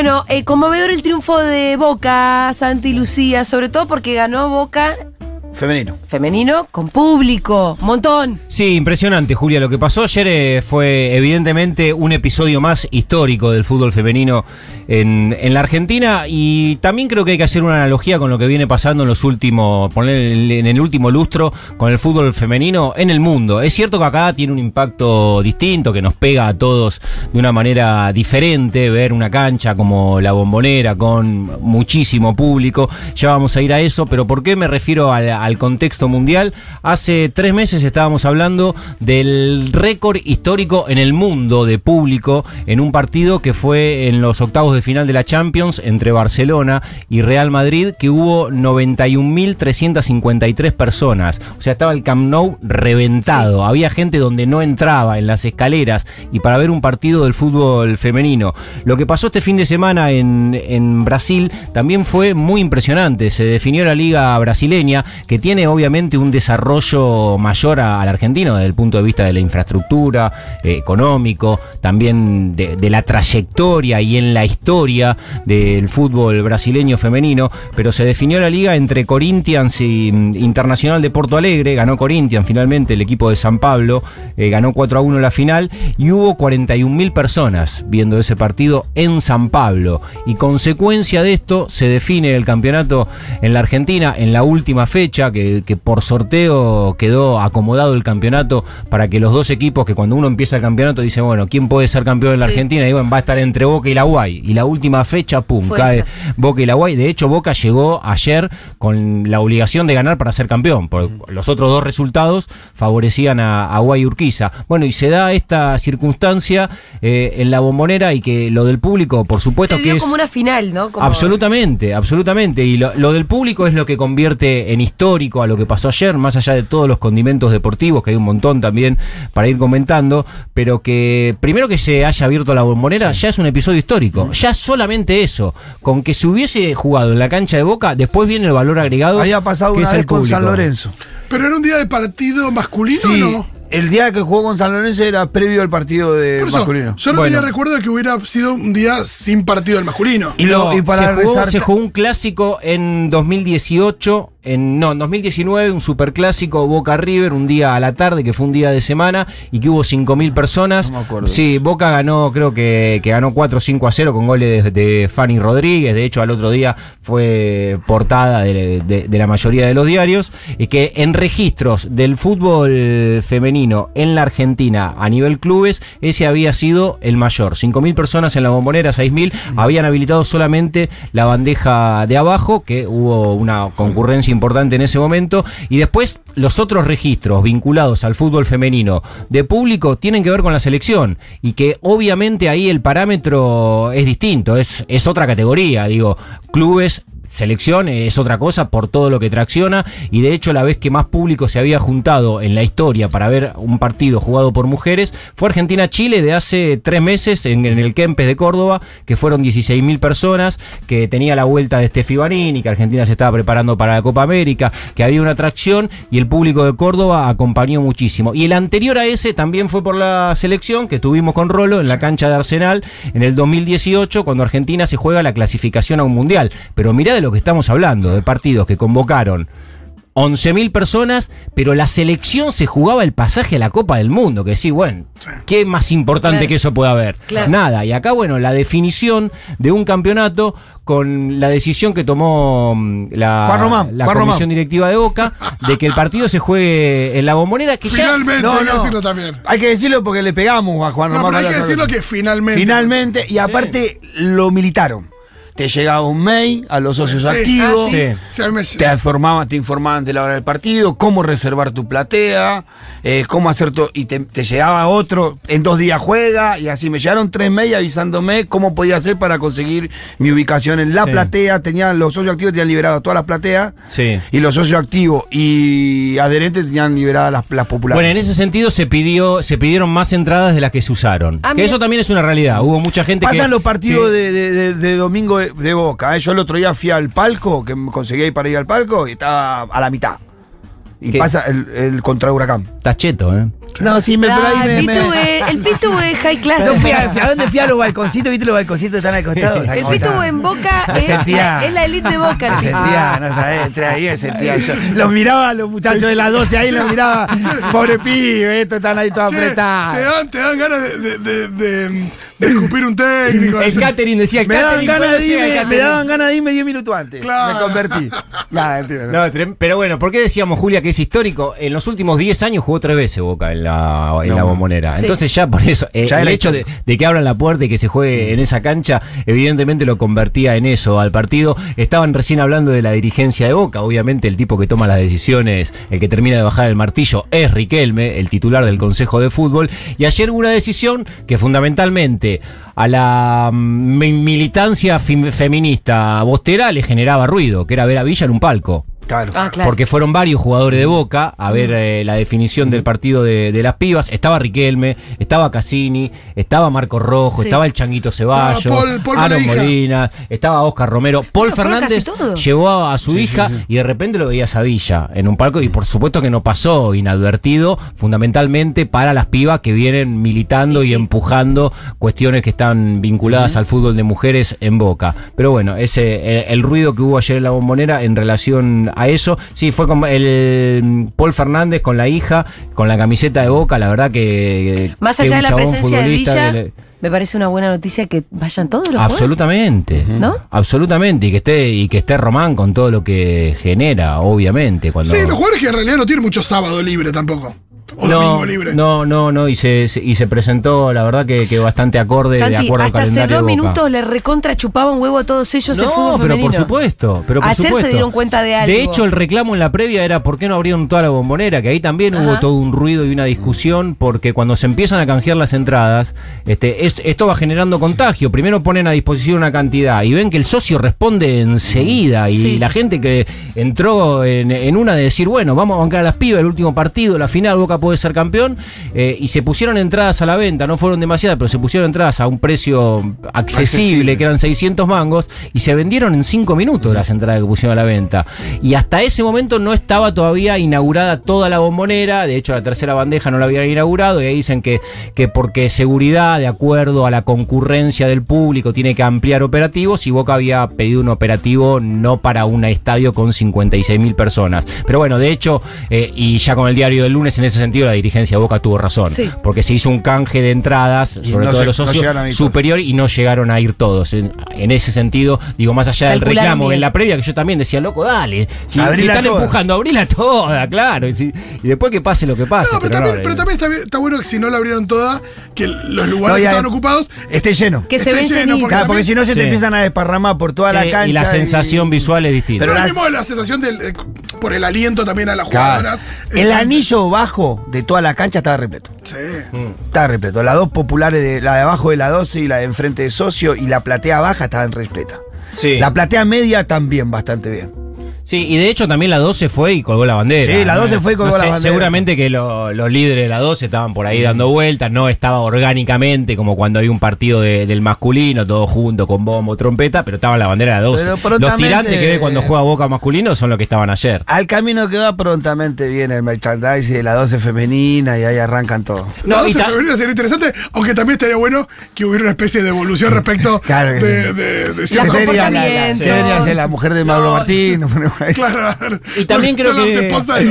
Bueno, eh, conmovedor el triunfo de Boca, Santi Lucía, sobre todo porque ganó Boca Femenino. femenino con público, montón. Sí, impresionante, Julia. Lo que pasó ayer eh, fue evidentemente un episodio más histórico del fútbol femenino en, en la Argentina y también creo que hay que hacer una analogía con lo que viene pasando en los últimos, poner en el último lustro con el fútbol femenino en el mundo. Es cierto que acá tiene un impacto distinto, que nos pega a todos de una manera diferente, ver una cancha como la bombonera con muchísimo público. Ya vamos a ir a eso, pero ¿por qué me refiero al, al contexto mundial? Hace tres meses estábamos hablando del récord histórico en el mundo de público en un partido que fue en los octavos de final de la Champions entre Barcelona y Real Madrid, que hubo 91.353 personas. O sea, estaba el Camp Nou reventado. Había gente donde no entraba en las escaleras y para ver un partido del fútbol femenino. Lo que pasó este fin de semana en, en Brasil también fue muy impresionante. Se definió la liga brasileña, que tiene obviamente un desarrollo mayor a- al argentino desde el punto de vista de la infraestructura, eh, económico, también de, la trayectoria y en la historia del fútbol brasileño femenino, pero se definió la liga entre Corinthians y mm, Internacional de Porto Alegre, ganó Corinthians finalmente el equipo de San Pablo, eh, ganó 4 a 1 la final y hubo 41 mil personas viendo ese partido en San Pablo. Y consecuencia de esto se define el campeonato en la Argentina en la última fecha que, que por sorteo quedó acomodado el campeonato para que los dos equipos que cuando uno empieza el campeonato dice bueno quién puede ser campeón en la Sí. Argentina y bueno, va a estar entre Boca y la Guay y la última fecha pum Fue cae esa. Boca y la Guay de hecho Boca llegó ayer con la obligación de ganar para ser campeón porque los otros dos resultados favorecían a, a Guay Urquiza bueno y se da esta circunstancia eh, en la bombonera y que lo del público por supuesto Se que vio es como una final, ¿no? Como- Absolutamente, absolutamente. Y lo, lo del público es lo que convierte en histórico a lo que pasó ayer, más allá de todos los condimentos deportivos, que hay un montón también para ir comentando, pero que primero que se haya abierto la bombonera ya es un episodio histórico. Ya solamente eso, con que se hubiese jugado en la cancha de Boca, después viene el valor agregado. Había pasado que una es el vez con San público. Lorenzo. Pero era un día de partido masculino, Sí, ¿no? El día que jugó con San Lorenzo era previo al partido de Por eso, masculino. yo no Bueno. tenía recuerdo de que hubiera sido un día sin partido del masculino. Y, lo, No, y para se, jugó, resaltar- se jugó un clásico en 2018, en, no, en 2019, un superclásico Boca River, un día a la tarde, que fue un día de semana, y que hubo 5.000 personas. No me acuerdo. Sí, Boca ganó, creo que, que ganó 4 5 a 0 con goles de, de Fanny Rodríguez. De hecho, al otro día fue portada de, de- de la mayoría de los diarios. Y que en registros del fútbol femenino en la Argentina a nivel clubes, ese había sido el mayor. 5.000 personas en la bombonera, 6.000. Habían habilitado solamente la bandeja de abajo, que hubo una concurrencia importante en ese momento. Y después los otros registros vinculados al fútbol femenino de público tienen que ver con la selección. Y que obviamente ahí el parámetro es distinto, es, es otra categoría. Digo, clubes Selección es otra cosa por todo lo que tracciona y de hecho la vez que más público se había juntado en la historia para ver un partido jugado por mujeres fue Argentina-Chile de hace tres meses en, en el Kempes de Córdoba, que fueron 16.000 personas, que tenía la vuelta de Steffi Banini, que Argentina se estaba preparando para la Copa América, que había una atracción y el público de Córdoba acompañó muchísimo. Y el anterior a ese también fue por la selección que tuvimos con Rolo en la cancha de Arsenal en el 2018 cuando Argentina se juega la clasificación a un mundial. Pero mirá de lo que estamos hablando, de partidos que convocaron 11.000 personas, pero la selección se jugaba el pasaje a la Copa del Mundo, que sí, bueno, ¿qué más importante Claro. que eso puede haber? Claro. Nada, y acá, bueno, la definición de un campeonato con la decisión que tomó mm, la, Juan Román, la Juan comisión Román. directiva de Boca de que el partido se juegue en la bombonera, que ya... Finalmente, No, hay que decirlo también. Hay que decirlo porque le pegamos a Juan No, Román. pero hay que decirlo que finalmente. Finalmente, y aparte lo militaron. Te llegaba un mail a los socios Sí. activos. Ah, sí. Te informaban, te informaban de la hora del partido, cómo reservar tu platea, eh, cómo hacer todo. Y te, te llegaba otro, en dos días juega, y así me llegaron tres mails avisándome cómo podía hacer para conseguir mi ubicación en la Sí. platea. Tenían, los socios activos tenían liberado todas las plateas, Sí. y los socios activos y adherentes tenían liberadas las, las populares. Bueno, en ese sentido se pidió, se pidieron más entradas de las que se usaron. Ah, que mira. eso también es una realidad. Hubo mucha gente que. Pasan los partidos que- de, de- de- de domingo de, de Boca. ¿eh? Yo el otro día fui al palco, que me conseguí ir para ir al palco, y estaba a la mitad. Y ¿Qué? pasa el, el contra Huracán. Estás cheto, ¿eh? No, sí, me, por Ah, ahí el, me, Pitu me- es, el Pitu es high class. No fui a, dónde fui a los balconcitos, ¿viste los balconcitos que están al costado? El Pitu en Boca es, sentía- es la elite de Boca. Me sentía, Ah. no sabés, entré ahí me sentía yo. Los miraba a los muchachos de las 12 ahí, los miraba. Pobre pibe, estos están ahí todos Che, te, apretados. dan, te dan ganas de, de, de, de- de escupir un técnico. El catering decía Me daban, ganas ¿cuándo de irme, me daban ganas de irme 10 minutos antes. Claro. Me convertí. Nada, mentira, no. No, trem- pero bueno, ¿por qué decíamos, Julia, que es histórico? En los últimos 10 años jugó tres veces Boca en la, en No. la bombonera. Sí. Entonces ya por eso, eh, Ya el hecho de, de que abran la puerta y que se juegue en esa cancha, evidentemente lo convertía en eso al partido. Estaban recién hablando de la dirigencia de Boca. Obviamente el tipo que toma las decisiones, el que termina de bajar el martillo, es Riquelme, el titular del Consejo de Fútbol. Y ayer hubo una decisión que fundamentalmente a la mm, mi- militancia fem- feminista bostera le generaba ruido, que era ver a Villa en un palco. Claro. Ah, claro. Porque fueron varios jugadores de Boca a ver eh, la definición del partido de, de las pibas. Estaba Riquelme, estaba Cassini, estaba Marco Rojo, Sí. estaba el Changuito Ceballos, Estaba Paul- Paul Aaron Molina. Estaba Oscar Romero. Paul Bueno, Fernández llevó a, a su hija y de repente lo veías a Villa en un palco y por supuesto que no pasó inadvertido, fundamentalmente para las pibas que vienen militando Y y, sí. empujando cuestiones que están vinculadas al fútbol de mujeres en Boca. Pero bueno, ese el, el ruido que hubo ayer en la bombonera en relación a eso, sí, fue con el Paul Fernández con la hija, con la camiseta de Boca, la verdad que... Más que allá de la presencia de Villa, le- me parece una buena noticia que vayan todos los jugadores. Absolutamente, ¿No? Absolutamente, y que esté y que esté Román con todo lo que genera, obviamente, cuando Sí, los jugadores que en realidad no tienen mucho sábado libre tampoco. O no, domingo libre. no, no, no, y se, se- y se presentó, la verdad que, que bastante acorde de acuerdo al hasta hace calendario dos de Boca. minutos le recontra chupaba un huevo a todos ellos el No, fútbol pero por supuesto, pero por Ayer se dieron cuenta de algo. De hecho, el reclamo en la previa era por qué no abrieron toda la bombonera, que ahí también hubo todo un ruido y una discusión, porque cuando se empiezan a canjear las entradas, este, es- esto va generando contagio. Primero ponen a disposición una cantidad y ven que el socio responde enseguida y Sí. la gente que entró en, en una de decir, bueno, vamos a bancar a las pibas el último partido, la final, Boca puede ser campeón, eh, y se pusieron entradas a la venta, no fueron demasiadas, pero se pusieron entradas a un precio accesible, Accesible. que eran 600 mangos, y se vendieron en 5 minutos las entradas que pusieron a la venta. Y hasta ese momento no estaba todavía inaugurada toda la bombonera, de hecho la tercera bandeja no la habían inaugurado, y ahí dicen que, que porque seguridad, de acuerdo a la concurrencia del público, tiene que ampliar operativos, y Boca había pedido un operativo no para un estadio con 56 mil personas. Pero bueno, de hecho, eh, y ya con el diario del lunes, en ese sentido, la dirigencia de Boca tuvo razón, Sí. porque se hizo un canje de entradas, sobre no todo se- los socios, superior y no llegaron a ir todos. En, en ese sentido, digo, más allá del reclamo, bien. en la previa que yo también decía, loco, dale, si, están toda. empujando, abrila toda, claro, y, si- y después que pase lo que pase. No, pero, pero también, no, pero eh, también está, bien- está bueno que si no la abrieron toda, que los lugares No, que ya- estaban ocupados. Esté lleno. que se Esté ven lleno, llenitos. porque Claro, porque si no se te empiezan a desparramar por toda la cancha. y la sensación visual es distinta. Pero Pero las- mismo la sensación del, eh, por el aliento también a las Claro. jugadoras. El Eh, anillo bajo de toda la cancha estaba repleto. Sí. Estaba repleto. Las dos populares, de, la de abajo de la 12 y la de enfrente de socio y la platea baja estaban repletas. Sí. La platea media también bastante bien. Sí, y de hecho también la 12 fue y colgó la bandera. Sí, la 12 fue y colgó la bandera. Seguramente que lo- los líderes de la 12 estaban por ahí dando vueltas, no estaba orgánicamente como cuando hay un partido de- del masculino, todos juntos con bombo, trompeta, pero estaba la bandera de la 12. Pero Los tirantes que ve cuando juega Boca masculino son los que estaban ayer. Al camino que va prontamente viene el merchandising de la 12 femenina y ahí arrancan todo. No, y ta- femenina sería interesante, aunque también estaría bueno que hubiera una especie de evolución respecto Claro que de, sí. de, de Las ¿Qué ciertos- sería la, la- qué la mujer de Mauro No. Martín? Claro, a ver. Y también creo que-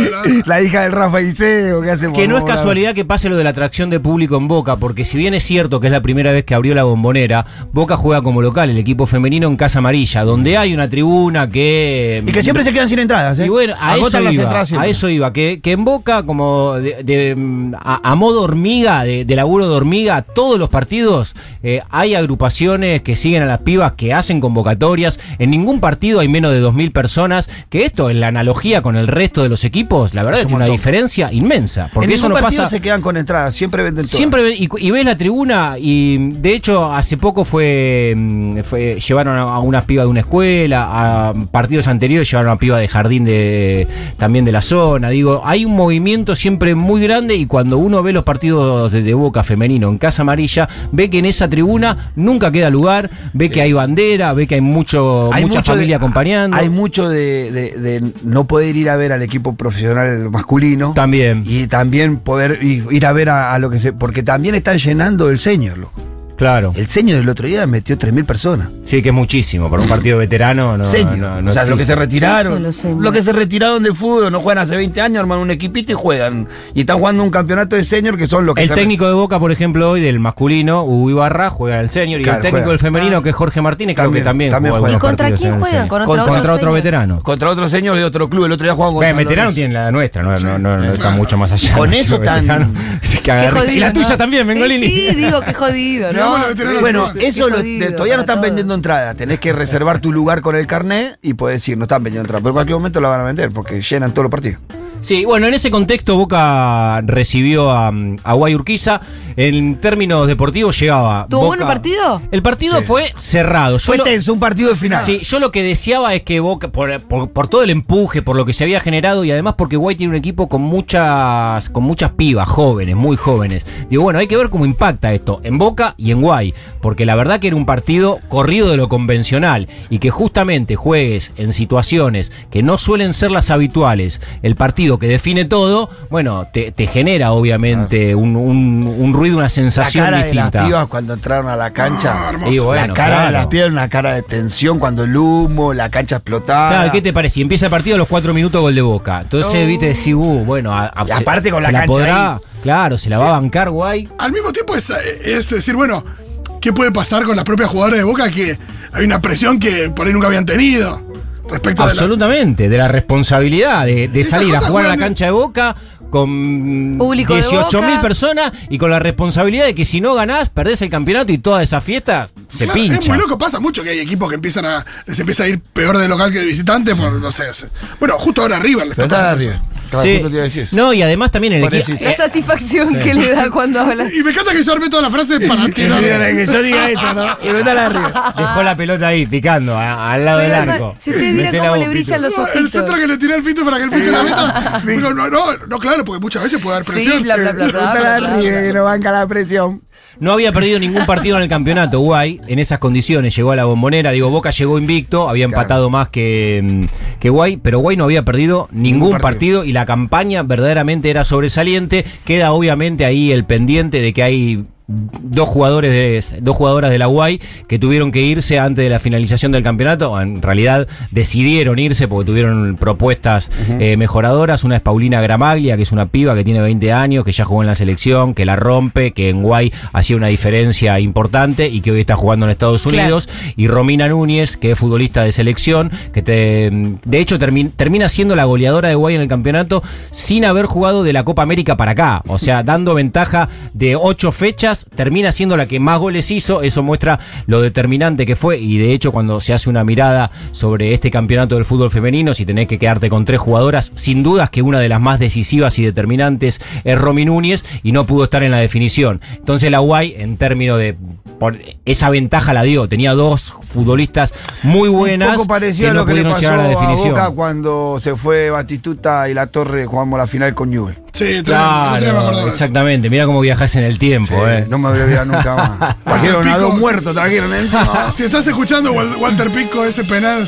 la- La hija del Rafa Iseo, que hace Que no es casualidad que pase lo de la atracción de público en Boca, porque si bien es cierto que es la primera vez que abrió la bombonera, Boca juega como local, el equipo femenino en Casa Amarilla, donde hay una tribuna que... Y que siempre se quedan sin entradas, ¿eh? Y bueno, a eso, Agotan iba, entradas a eso iba, que, que en Boca, como de, de, a, a modo hormiga, de, de laburo de hormiga, todos los partidos eh, hay agrupaciones que siguen a las pibas, que hacen convocatorias. En ningún partido hay menos de 2.000 personas, que esto, en la analogía con el resto de los equipos, la verdad Es es un una diferencia inmensa. Porque en eso no pasa... se quedan con entradas, siempre venden todo. Siempre y, y ves la tribuna y de hecho hace poco fue, mm, fue llevaron a, a unas pibas de una escuela, a partidos anteriores llevaron a una piba de jardín de también de la zona. Digo, hay un movimiento siempre muy grande y cuando uno ve los partidos de, de Boca femenino en Casa Amarilla, ve que en esa tribuna nunca queda lugar, ve que hay bandera, ve que hay mucho Hay mucha mucho de- familia acompañando. Hay mucho de, de- de no poder ir a ver al equipo profesional masculino. También. Y también poder ir, ir a ver a, a lo que se. Porque también están llenando el señor. loco. Claro. El señor el otro día metió 3.000 personas. Sí, que es muchísimo. Para un partido veterano no, Señor. no- no o sea, lo que se retiraron. Lo que se retiraron del fútbol, no juegan hace 20 años, arman un equipito y juegan. Y están jugando un campeonato de senior que son los que El se técnico de Boca, por ejemplo, hoy del masculino, Hugo Ibarra, juega el senior. y el técnico juega. del femenino, que es Jorge Martínez, creo También, que también, también juega. ¿Y contra quién juegan? ¿Contra, Contra- otro Contra otro veterano. Contra otro señor de otro club. El otro día jugaban con Bueno, veterano tiene la nuestra, no, no, no, no está mucho más allá. Con eso tan- Jodido, y la ¿no? tuya también, Mengolini. Sí, sí, digo, qué jodido, Bueno, Sí, eso lo- jodido todavía no están todo. vendiendo entradas. Tenés que reservar tu lugar con el carnet y podés ir. No están vendiendo entradas. Pero en cualquier momento la van a vender porque llenan todos los partidos. Sí, bueno, en ese contexto Boca recibió a, a Guay Urquiza. En términos deportivos llegaba. ¿Tuvo Boca- bueno el partido? El partido Sí. fue cerrado. Fue Solo- tenso, un partido de final. Sí, yo lo que deseaba es que Boca, por, por- por todo el empuje, por lo que se había generado y además porque Guay tiene un equipo con muchas, con muchas pibas jóvenes, muy jóvenes. Digo, bueno, hay que ver cómo impacta esto en Boca y en Guay, porque la verdad que era un partido corrido de lo convencional y que justamente juegues en situaciones que no suelen ser las habituales, el partido que define todo, bueno, te, te genera obviamente un, un- un ruido, una La sensación de distinta. las pibas cuando entraron a la cancha. Ah, hermoso. Y bueno, la cara de las pibas, una cara de tensión cuando el humo, la cancha explotaba. Claro, ¿qué te parece? Y empieza el partido a los cuatro minutos gol de Boca. Entonces, viste, decís, uh, bueno, a- a- Y aparte con la se cancha podrá, ahí. claro, se la va a bancar guay. Al mismo tiempo es, es decir, bueno, ¿qué puede pasar con las propias jugadoras de Boca que hay una presión que por ahí nunca habían tenido? Respecto de la- Absolutamente, de la responsabilidad de, de salir a jugar a la cancha de Boca con Público de 18 mil Boca. personas y con la responsabilidad de que si no ganás, perdés el campeonato y todas esas fiestas se Claro, Es pinchan. muy loco, pasa mucho que hay equipos que empiezan a. les empieza a ir peor de local que de visitante por, no sé. Bueno, justo ahora River le está pasando arriba. eso. Claro, Sí. justo te iba a decir eso. No, y además también el equipo. Pobrecito. La satisfacción que le da cuando habla. Y me encanta que yo armé toda la frase para Que tirar. yo- que yo diga eso, ¿no? Pero está arriba. Dejó la pelota ahí, picando, a- al lado Pero del arco. si ustedes vieran cómo le brillan los No, ojitos. el centro que le tiré al pito para que el pito la meta. Digo, no, no, no, claro, porque muchas veces puede haber Sí, presión. bla, bla, bla, bla, Está bla, bla, arriba, bla. que no banca la presión. No había perdido ningún partido en el campeonato, Guay. En esas condiciones llegó a la bombonera. Digo, Boca llegó invicto, había Claro. empatado más que, mm, que Guay, pero Guay no había perdido ningún, Ningún partido. partido. y la campaña verdaderamente era sobresaliente. Queda obviamente ahí el pendiente de que hay dos jugadores de, dos jugadoras de la Guay que tuvieron que irse antes de la finalización del campeonato. En realidad decidieron irse porque tuvieron propuestas eh, mejoradoras. Una es Paulina Gramaglia, que es una piba que tiene 20 años, que ya jugó en la selección, que la rompe, que en Guay hacía una diferencia importante y que hoy está jugando en Estados Claro. Unidos. Y Romina Núñez, que es futbolista de selección, que te, de hecho termi- termina siendo la goleadora de Guay en el campeonato sin haber jugado de la Copa América para acá. O sea, dando ventaja de ocho fechas, termina siendo la que más goles hizo. Eso muestra lo determinante que fue. Y de hecho, cuando se hace una mirada sobre este campeonato del fútbol femenino, si tenés que quedarte con tres jugadoras, sin dudas que una de las más decisivas y determinantes es Romy Núñez y no pudo estar en la definición. Entonces la Guay, en términos de... por- esa ventaja la dio. Tenía dos futbolistas muy buenas. Un poco parecido que a no lo que le pasó a la a definición. Boca cuando se fue Batistuta y la Torre jugamos la final con Newell. Sí, tremendo, no Claro, exactamente. Mira cómo viajas en el tiempo, eh. No me voy a olvidar nunca más. Sí. muertos, trajeron ¿eh? Ah, si estás escuchando Wal- Walter Pico ese penal.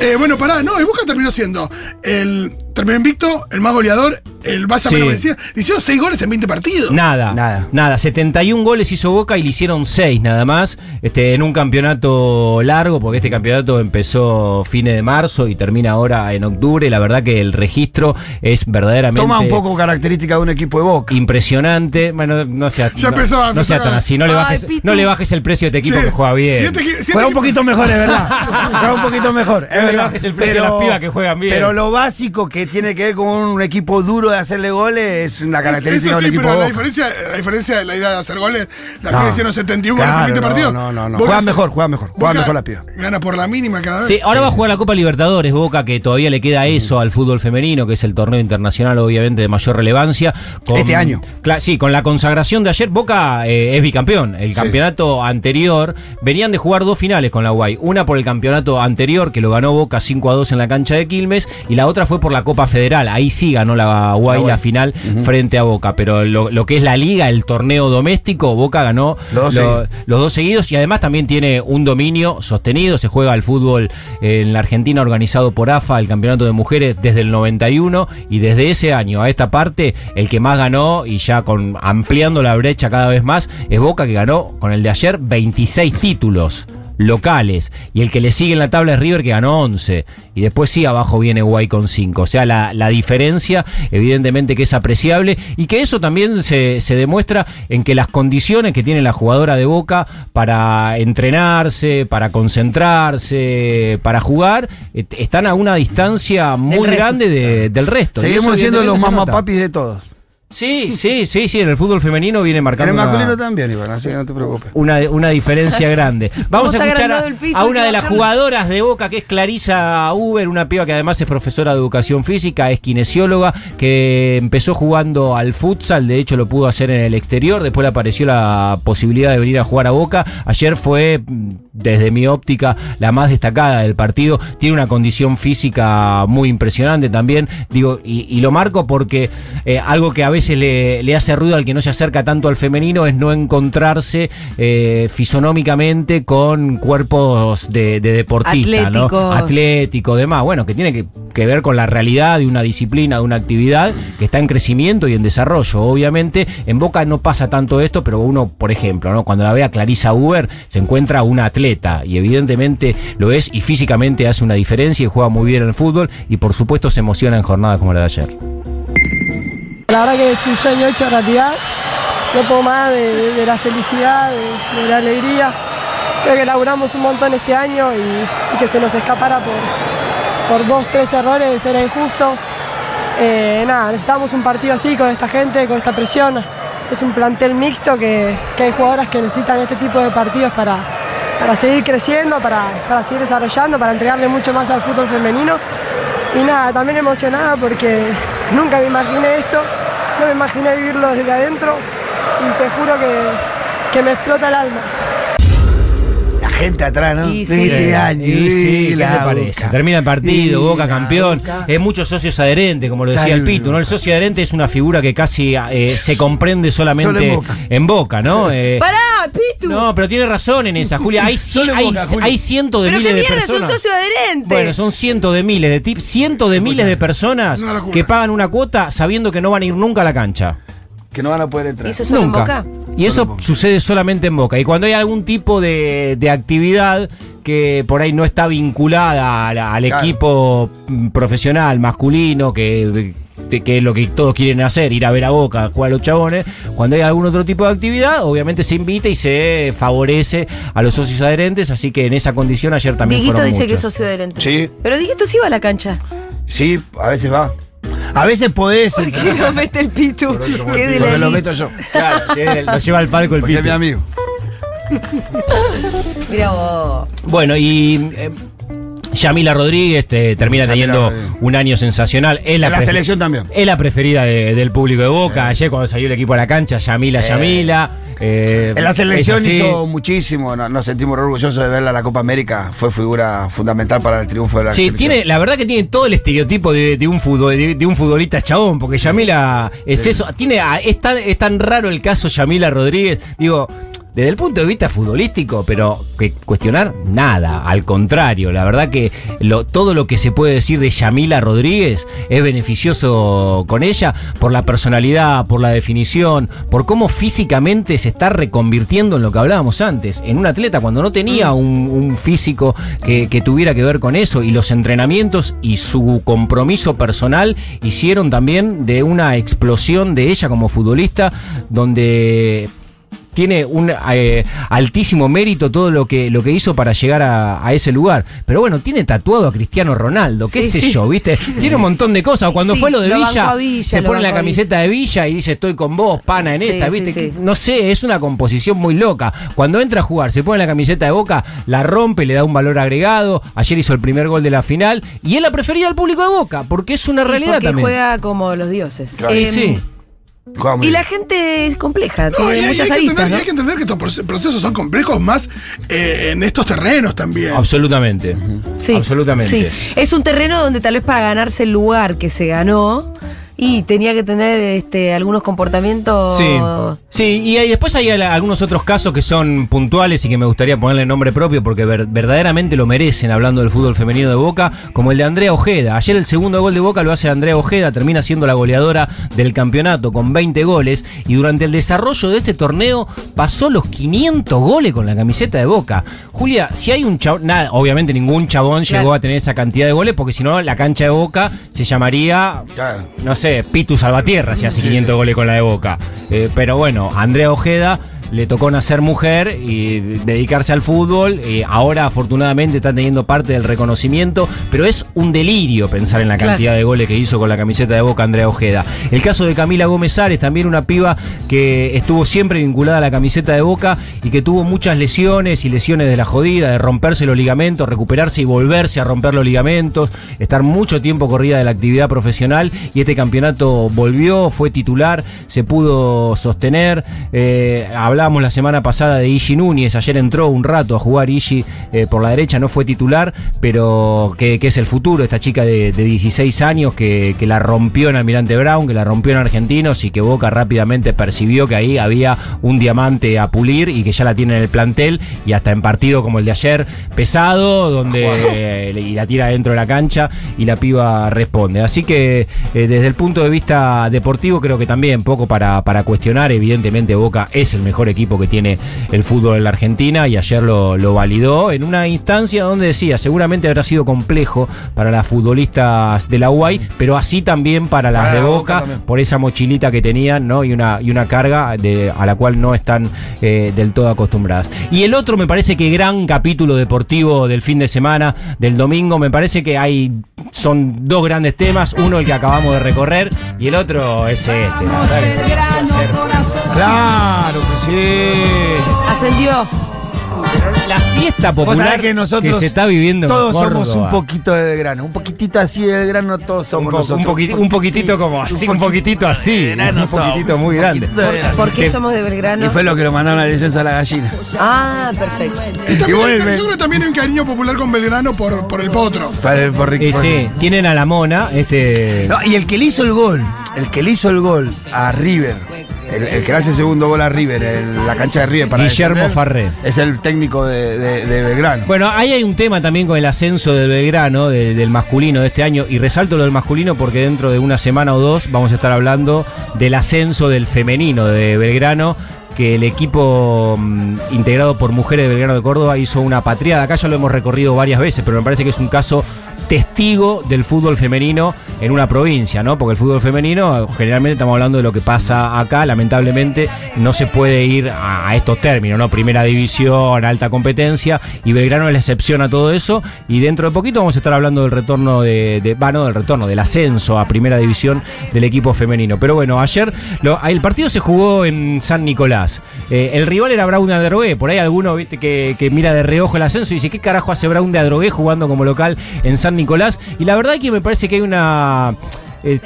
Eh, bueno, pará, no, el Boca terminó siendo el terminó invicto, el más goleador el Barça Sí. menos vencida. Le hicieron 6 goles en 20 partidos. Nada, Nada. nada. 71 goles hizo Boca y le hicieron 6 nada más. Este, en un campeonato largo, porque este campeonato empezó fines de marzo y termina ahora en octubre. La verdad que el registro es verdaderamente Toma un poco característica de un equipo de Boca. impresionante. Bueno, no sea, Ya no, empezó, no sea tan así. No le, bajes, Pitu. no le bajes el precio de este equipo que juega bien. si este si este Juega un poquito mejor, es verdad. Juega un poquito mejor. Es No le bajes el precio a las pibas que juegan bien. Pero lo básico que tiene que ver con un equipo duro de hacerle goles es una característica Eso del sí, equipo pero de la diferencia, la diferencia de la idea de hacer goles, la No. que hicieron 71 goles en Claro, 20 no, partidos. no, no, no. Boca Juegan mejor, juegan mejor. Juegan Boca mejor la piba. Gana por la mínima cada vez. Sí, ahora va a jugar la Copa Libertadores, Boca, que todavía le queda eso al fútbol femenino, que es el torneo internacional, obviamente, de mayor relevancia. Con- Este año. Sí, con la consagración de ayer, Boca eh, es bicampeón. El campeonato anterior, venían de jugar dos finales con la UAI. Una por el campeonato anterior, que lo ganó Boca 5 a 2 en la cancha de Quilmes, y la otra fue por la Copa Federal. Ahí sí ganó la La, final frente a Boca. Pero lo, lo que es la liga, el torneo doméstico, Boca ganó Los dos lo- seguidos. los dos seguidos y además también tiene un dominio sostenido. Se juega el fútbol en la Argentina organizado por AFA, el campeonato de mujeres desde el 91 y desde ese año a esta parte el que más ganó y ya con ampliando la brecha cada vez más es Boca que ganó con el de ayer 26 títulos locales. Y el que le sigue en la tabla es River que ganó 11 y después sí abajo viene Guay con 5 o sea la, la diferencia evidentemente que es apreciable y que eso también se, se demuestra en que las condiciones que tiene la jugadora de Boca para entrenarse para concentrarse para jugar et- están a una distancia muy grande de- del resto. Seguimos siendo los nota. mamapapis de todos. Sí sí sí sí en el fútbol femenino viene En marcando el una- masculino también, Iván, así que no te preocupes. una, una diferencia grande. Vamos a escuchar a, el una de las jugadoras de Boca, que es Clarisa Uber, una piba que además es profesora de educación física, es kinesióloga, que empezó jugando al futsal, de hecho lo pudo hacer en el exterior, después le apareció la posibilidad de venir a jugar a Boca. Ayer fue, mm, desde mi óptica, la más destacada del partido. Tiene una condición física muy impresionante también, digo, y, y lo marco porque eh, algo que a veces le, le hace ruido al que no se acerca tanto al femenino es no encontrarse eh, fisonómicamente con cuerpos de, de deportista, ¿no? Atléticos. Atlético, demás. Bueno, que tiene que, que ver con la realidad de una disciplina, de una actividad que está en crecimiento y en desarrollo. Obviamente, en Boca no pasa tanto esto, pero uno, por ejemplo, ¿no? cuando la ve a Clarisa Uber, se encuentra una atleta y evidentemente lo es y físicamente hace una diferencia y juega muy bien en el fútbol y por supuesto se emociona en jornadas como la de ayer. La verdad que es un sueño hecho realidad. No puedo más de, la felicidad, de, la alegría. Creo que laburamos un montón este año y, que se nos escapara por, por dos, tres errores era injusto. Eh, nada, necesitamos un partido así con esta gente, con esta presión. Es un plantel mixto que, hay jugadoras que necesitan este tipo de partidos para, seguir creciendo, para seguir desarrollando, para entregarle mucho más al fútbol femenino. Y nada, también emocionada porque nunca me imaginé esto, no me imaginé vivirlo desde adentro y te juro que, que me explota el alma. La gente atrás, ¿no? Y sí. 20 años. Y sí, ¿qué la te parece? Boca. Termina el partido, Y Boca campeón. Boca. Es muchos socios adherentes, como lo decía el. Pitu, ¿no? El socio adherente es una figura que casi eh, se comprende solamente Solo en Boca. en Boca, ¿no? Eh, ¡Pará, Pitu! no, pero tiene razón en esa, Julia. Hay, Solo en hay, Boca, Julia. hay cientos de Pero miles qué de mierda, es un personas. socio adherente. Bueno, son cientos de miles de tips, cientos de miles de personas que pagan una cuota sabiendo que no van a ir nunca a la cancha. Que no van a poder entrar. ¿Y eso solo en Nunca. Boca? Y eso en Boca. sucede solamente en Boca. Y cuando hay algún tipo de, de actividad que por ahí no está vinculada al Claro. equipo profesional, masculino, que, que- que es lo que todos quieren hacer, ir a ver a Boca, jugar a los chabones, cuando hay algún otro tipo de actividad, obviamente se invita y se favorece a los socios adherentes, así que en esa condición ayer también Dieguito fueron dice que es muchos. socio adherente. Sí. Pero Dieguito sí va a la cancha. Sí, a veces va. A veces podés ¿Por qué lo mete el Pitu? Que de la Porque lo meto yo. Claro, que lo lleva al palco el Porque es Pitu. mi amigo. Mira vos. Bueno, y eh, Yamila Rodríguez te, termina Yamila teniendo Rodríguez. un año sensacional. Es la, En la selección también. Es la preferida de- del público de Boca. Ayer cuando salió el equipo a la cancha, Yamila, Yamila. eh, En la selección hizo muchísimo, no- nos sentimos orgullosos de verla en la Copa América, fue figura fundamental para el triunfo de la Sí, selección. tiene, la verdad que tiene todo el estereotipo de, de un fútbol, de, de un futbolista chabón, porque Yamila es eso. Tiene, es, tan, es tan raro el caso Yamila Rodríguez. Digo, desde el punto de vista futbolístico, pero que cuestionar nada, al contrario, la verdad que lo- todo lo que se puede decir de Yamila Rodríguez es beneficioso con ella por la personalidad, por la definición, por cómo físicamente se está reconvirtiendo en lo que hablábamos antes, en un atleta cuando no tenía un, un físico que, que tuviera que ver con eso y los entrenamientos y su compromiso personal hicieron también de una explosión de ella como futbolista donde tiene un eh, altísimo mérito todo lo que, lo que hizo para llegar a, a ese lugar. Pero bueno, tiene tatuado a Cristiano Ronaldo, qué Sí, sé sí. yo, ¿viste? Tiene un montón de cosas. Cuando Sí, fue lo de lo Villa, se pone la camiseta de Villa y dice estoy con vos, pana, en esta, ¿viste? No sé, es una composición muy loca. Cuando entra a jugar, se pone la camiseta de Boca, la rompe, le da un valor agregado. Ayer hizo el primer gol de la final y es la preferida del público de Boca, porque es una realidad porque también. juega como los dioses. Claro. Em, sí. Y la gente es compleja, No, tiene y hay, muchas hay que aristas, entender, ¿no? hay que entender que estos proce- procesos son complejos más eh, en estos terrenos también. Absolutamente. Sí, Absolutamente. sí. Es un terreno donde tal vez para ganarse el lugar que se ganó y tenía que tener este, algunos comportamientos. Sí, sí, y hay- después hay al- algunos otros casos que son puntuales y que me gustaría ponerle nombre propio porque ver- verdaderamente lo merecen hablando del fútbol femenino de Boca, como el de Andrea Ojeda. Ayer el segundo gol de Boca lo hace Andrea Ojeda, termina siendo la goleadora del campeonato con 20 goles y durante el desarrollo de este torneo pasó los 500 goles con la camiseta de Boca. Julia, si hay un chabón, nada, obviamente ningún chabón Claro. llegó a tener esa cantidad de goles porque si no la cancha de Boca se llamaría Claro. no sé, Pitu Salvatierra si hace 500 goles con la de Boca. Eh, pero bueno, Andrea Ojeda le tocó nacer mujer y dedicarse al fútbol. y ahora afortunadamente está teniendo parte del reconocimiento, pero es un delirio pensar en la Claro. cantidad de goles que hizo con la camiseta de Boca Andrea Ojeda. El caso de Camila Gómez Ares, también una piba que estuvo siempre vinculada a la camiseta de Boca y que tuvo muchas lesiones y lesiones de la jodida, de romperse los ligamentos, recuperarse y volverse a romper los ligamentos, estar mucho tiempo corrida de la actividad profesional y este campeonato volvió, fue titular, se pudo sostener. Eh, hablábamos la semana pasada de Ishi Núñez, ayer entró un rato a jugar Ishi eh, por la derecha, no fue titular, pero que, que es el futuro, esta chica de, de 16 años que, que la rompió en Almirante Brown, que la rompió en Argentinos y que Boca rápidamente percibió que ahí había un diamante a pulir y que ya la tiene en el plantel y hasta en partido como el de ayer, pesado, donde eh, y la tira dentro de la cancha y la piba responde. Así que eh, desde el punto de vista deportivo creo que también poco para, para cuestionar, evidentemente Boca es el mejor equipo que tiene el fútbol en la Argentina y ayer lo, lo validó en una instancia donde decía, seguramente habrá sido complejo para las futbolistas de la UAI, pero así también para las Para de la Boca Boca, por esa mochilita que tenían, ¿no? Y una, y una carga de, a la cual no están eh, del todo acostumbradas. Y el otro me parece que gran capítulo deportivo del fin de semana, del domingo, me parece que hay, son dos grandes temas, uno el que acabamos de recorrer y el otro es este. Claro que sí. Ascendió. La fiesta popular que nosotros se está viviendo en todos somos un poquito de grano, un poquitito así de grano, todos somos Un, nosotros. un poquiti- un poquitito como así, un poquitito así, un poquitito muy un grande. poquitito grano. ¿Por qué somos de Belgrano? Y fue lo que lo mandaron a la licencia a la gallina. Ah, perfecto. Y también Y hay- también hay un cariño popular con Belgrano por, por el potro. Para el, por, Eh, por- sí, tienen a la mona, este. No, y el que le hizo el gol, el que le hizo el gol a River, el, el que hace segundo gol a River, la cancha de River para Guillermo Farré. Es el técnico de, de- de Belgrano. Bueno, ahí hay un tema también con el ascenso del Belgrano, de- del masculino de este año, y resalto lo del masculino porque dentro de una semana o dos vamos a estar hablando del ascenso del femenino de Belgrano, que el equipo mm, integrado por mujeres de Belgrano de Córdoba hizo una patriada. Acá ya lo hemos recorrido varias veces, pero me parece que es un caso testigo del fútbol femenino en una provincia, ¿no? Porque el fútbol femenino, generalmente estamos hablando de lo que pasa acá, lamentablemente no se puede ir a, estos términos, ¿no? Primera división, alta competencia, y Belgrano es la excepción a todo eso, y dentro de poquito vamos a estar hablando del retorno de, de del retorno, del ascenso a primera división del equipo femenino. Pero bueno, ayer lo- el partido se jugó en San Nicolás. Eh, el rival era Brown de Adrogué, por ahí alguno viste que, que mira de reojo el ascenso y dice, ¿qué carajo hace Brown de Adrogué jugando como local en San Nicolás? Y la verdad es que me parece que hay una uh,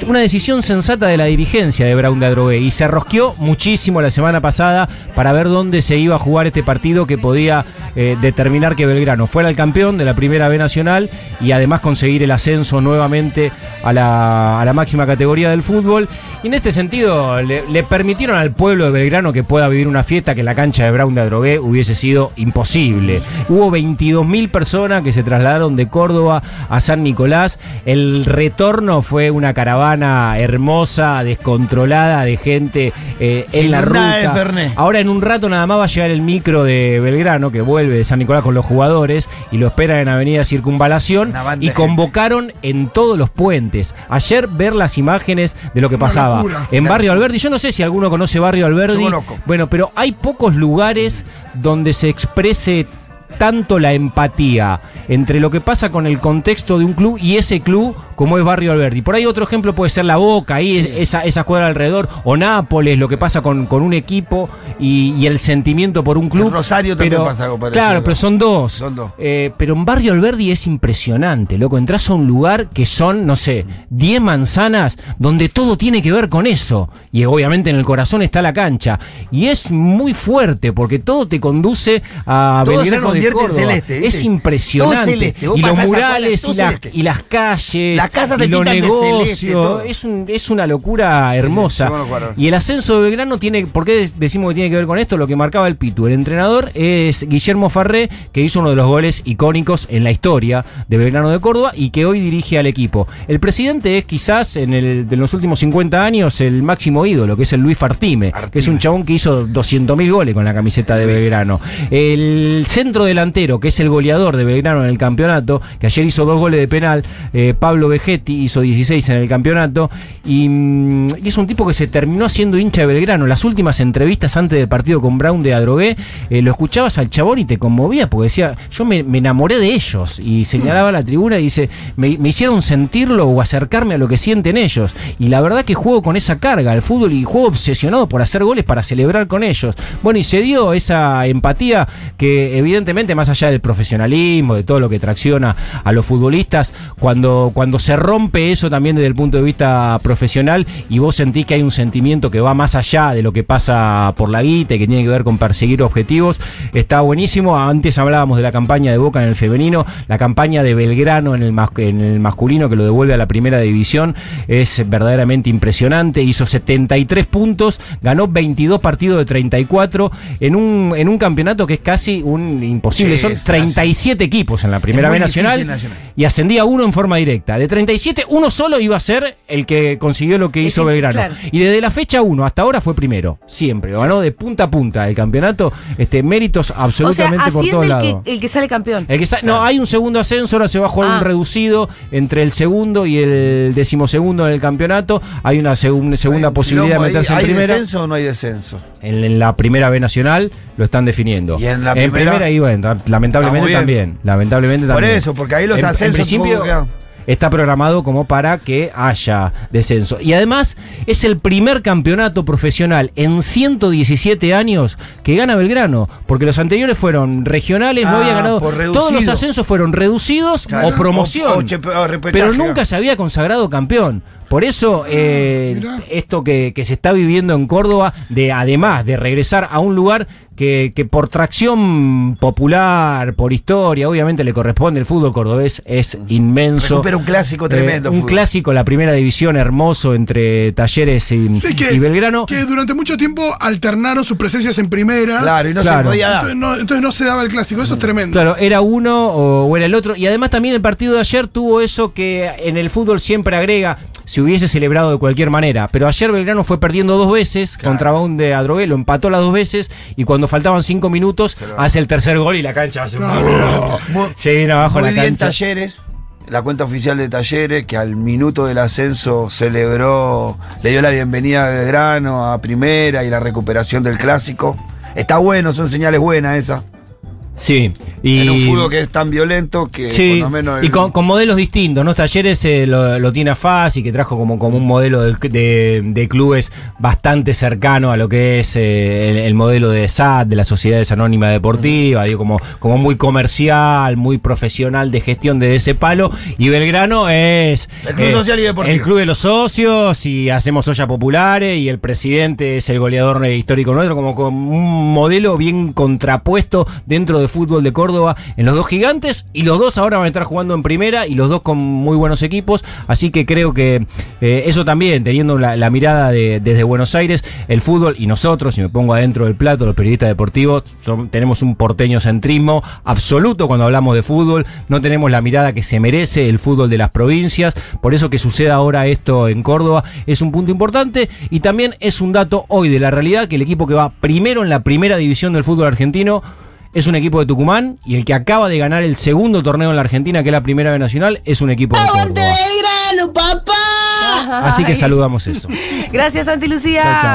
una decisión sensata de la dirigencia de Brown de Adrogué y se rosqueó muchísimo la semana pasada para ver dónde se iba a jugar este partido que podía eh, determinar que Belgrano fuera el campeón de la primera B nacional y además conseguir el ascenso nuevamente a la, a la máxima categoría del fútbol. Y en este sentido le, le permitieron al pueblo de Belgrano que pueda vivir una fiesta que en la cancha de Brown de Adrogué hubiese sido imposible. Hubo 22.000 personas que se trasladaron de Córdoba a San Nicolás. El retorno fue una caravana hermosa, descontrolada de gente eh, en la de ruta. Fernet. Ahora en un rato nada más va a llegar el micro de Belgrano que vuelve de San Nicolás con los jugadores y lo esperan en Avenida Circunvalación y de gente. convocaron en todos los puentes. Ayer ver las imágenes de lo que Una pasaba locura. en Barrio Alberdi. Yo no sé si alguno conoce Barrio Alberdi. Bueno, pero hay pocos lugares donde se exprese tanto la empatía entre lo que pasa con el contexto de un club y ese club como es Barrio Alberdi. Por ahí otro ejemplo puede ser La Boca, ahí es- esa, esa cuadra alrededor, o Nápoles, lo que pasa con, con un equipo y, y el sentimiento por un club. En Rosario también pero, pasa algo parecido. Claro, pero son dos. Son dos. Eh, pero en Barrio Alberdi es impresionante, loco. Entras a un lugar que son, no sé, 10 manzanas donde todo tiene que ver con eso. Y obviamente en el corazón está la cancha. Y es muy fuerte porque todo te conduce a Todo se de convierte en celeste, ¿viste? Es impresionante. Todo celeste. Vos Y los murales la- y las calles. Las casas te los pintan de negocios. celeste, todo. es, un- es una locura hermosa. sí, bueno, claro. Y el ascenso de Belgrano tiene, ¿por qué decimos que tiene que ver con esto? Lo que marcaba el Pitu. El entrenador es Guillermo Farré, que hizo uno de los goles icónicos en la historia de Belgrano de Córdoba y que hoy dirige al equipo. El presidente es quizás en, el, de los últimos 50 años el máximo ídolo, que es el Luis Fartime, que es un chabón que hizo 200.000 goles con la camiseta de Belgrano. El centro delantero, que es el goleador de Belgrano en el campeonato, que ayer hizo dos goles de penal, eh, Pablo Vegetti hizo 16 en el campeonato, y, mm, es un tipo que se terminó siendo hincha de Belgrano. Las últimas entrevistas antes del partido con Brown de Adrogué, eh, lo escuchabas al chabón y te conmovía, porque decía, yo me, enamoré de ellos, y señalaba la tribuna y dice, me, me hicieron sentirlo o acercarme a lo que sienten ellos. Y la verdad que juego con esa carga al fútbol y juego obsesionado por hacer goles para celebrar con ellos. Bueno, y se dio esa empatía que evidentemente más allá del profesionalismo, de todo lo que tracciona a los futbolistas, cuando, cuando se rompe eso también desde el punto de vista profesional y vos sentís que hay un sentimiento que va más allá de lo que pasa por la guita y que tiene que ver con perseguir objetivos, está buenísimo. Antes hablábamos de la campaña de Boca en el femenino, la campaña de Belgrano en el, en el masculino que lo devuelve a la primera división es verdaderamente impresionante. Hizo 73 puntos, ganó 22 partidos de 34 en un, en un campeonato que es casi un imposible. Sí, Son es 37 equipos en la primera B nacional, y ascendía uno en forma directa. De 37, uno solo iba a ser el que consiguió lo que hizo Belgrano. claro. Y desde la fecha 1 hasta ahora fue primero, siempre. Ganó de punta a punta el campeonato. Este, méritos O sea, absolutamente por todos el lados. que, el que sale campeón. El que sa- No, hay un segundo ascenso, ahora se va a jugar Ah. un reducido entre el segundo y el decimosegundo en el campeonato. Hay una segun- segunda Hay un posibilidad de meterse en ¿Hay primera. descenso o no hay descenso? En, en la primera B nacional lo están definiendo. ¿Y en la primera? primera y bueno, lamentablemente también. Lamentablemente Por también. eso, porque ahí los En- en ascensos un principio. Está programado como para que haya descenso. Y además es el primer campeonato profesional en 117 años que gana Belgrano, porque los anteriores fueron regionales, no Ah, había ganado. por Todos los ascensos fueron reducidos Claro. o promoción. O- o chepe- o repechaje, pero nunca se había consagrado campeón. Por eso, eh, mirá. esto que, que se está viviendo en Córdoba, de además de regresar a un lugar que, que por tracción popular, por historia, obviamente le corresponde el fútbol cordobés, es inmenso. Recupera un clásico tremendo, Eh, un fútbol. clásico, la primera división hermoso entre Talleres y, Sé que, y Belgrano. que durante mucho tiempo alternaron sus presencias en primera. Claro, y no Claro. se podía dar. Entonces no, entonces no se daba el clásico, eso es tremendo. Claro, era uno o, o era el otro. Y además también el partido de ayer tuvo eso que en el fútbol siempre agrega, si hubiese celebrado de cualquier manera. Pero ayer Belgrano fue perdiendo dos veces contra un de Adrogué, lo empató las dos veces y cuando faltaban cinco minutos hace el tercer gol y la cancha hace un... Muy- Se viene abajo Muy la bien cancha. Talleres, la cuenta oficial de Talleres, que al minuto del ascenso celebró, le dio la bienvenida a Belgrano a primera y la recuperación del clásico. Está bueno, son señales buenas esas. Sí. Y, En un fútbol que es tan violento que Sí, por lo menos. y el- con, con modelos distintos, ¿no? Talleres eh, lo, lo tiene a Faz y que trajo como, como un modelo de, de- de clubes bastante cercano a lo que es eh, el, el modelo de SAT, de las Sociedades Anónimas Deportivas, digo, como, como muy comercial, muy profesional de gestión de ese palo. Y Belgrano es... eh, El club social y deportivo. El club de los socios y hacemos ollas populares y el presidente es el goleador eh, histórico nuestro, como, como un modelo bien contrapuesto dentro de fútbol de Córdoba en los dos gigantes y los dos ahora van a estar jugando en primera y los dos con muy buenos equipos, así que creo que eh, eso también, teniendo la, mirada de- desde Buenos Aires, el fútbol y nosotros, si me pongo adentro del plato, los periodistas deportivos, tenemos un porteño centrismo absoluto cuando hablamos de fútbol, no tenemos la mirada que se merece el fútbol de las provincias, por eso que suceda ahora esto en Córdoba es un punto importante y también es un dato hoy de la realidad que el equipo que va primero en la primera división del fútbol argentino es un equipo de Tucumán y el que acaba de ganar el segundo torneo en la Argentina, que es la primera B nacional, es un equipo de Córdoba. Así que saludamos eso. Gracias, Santi Lucía. Chau, chau.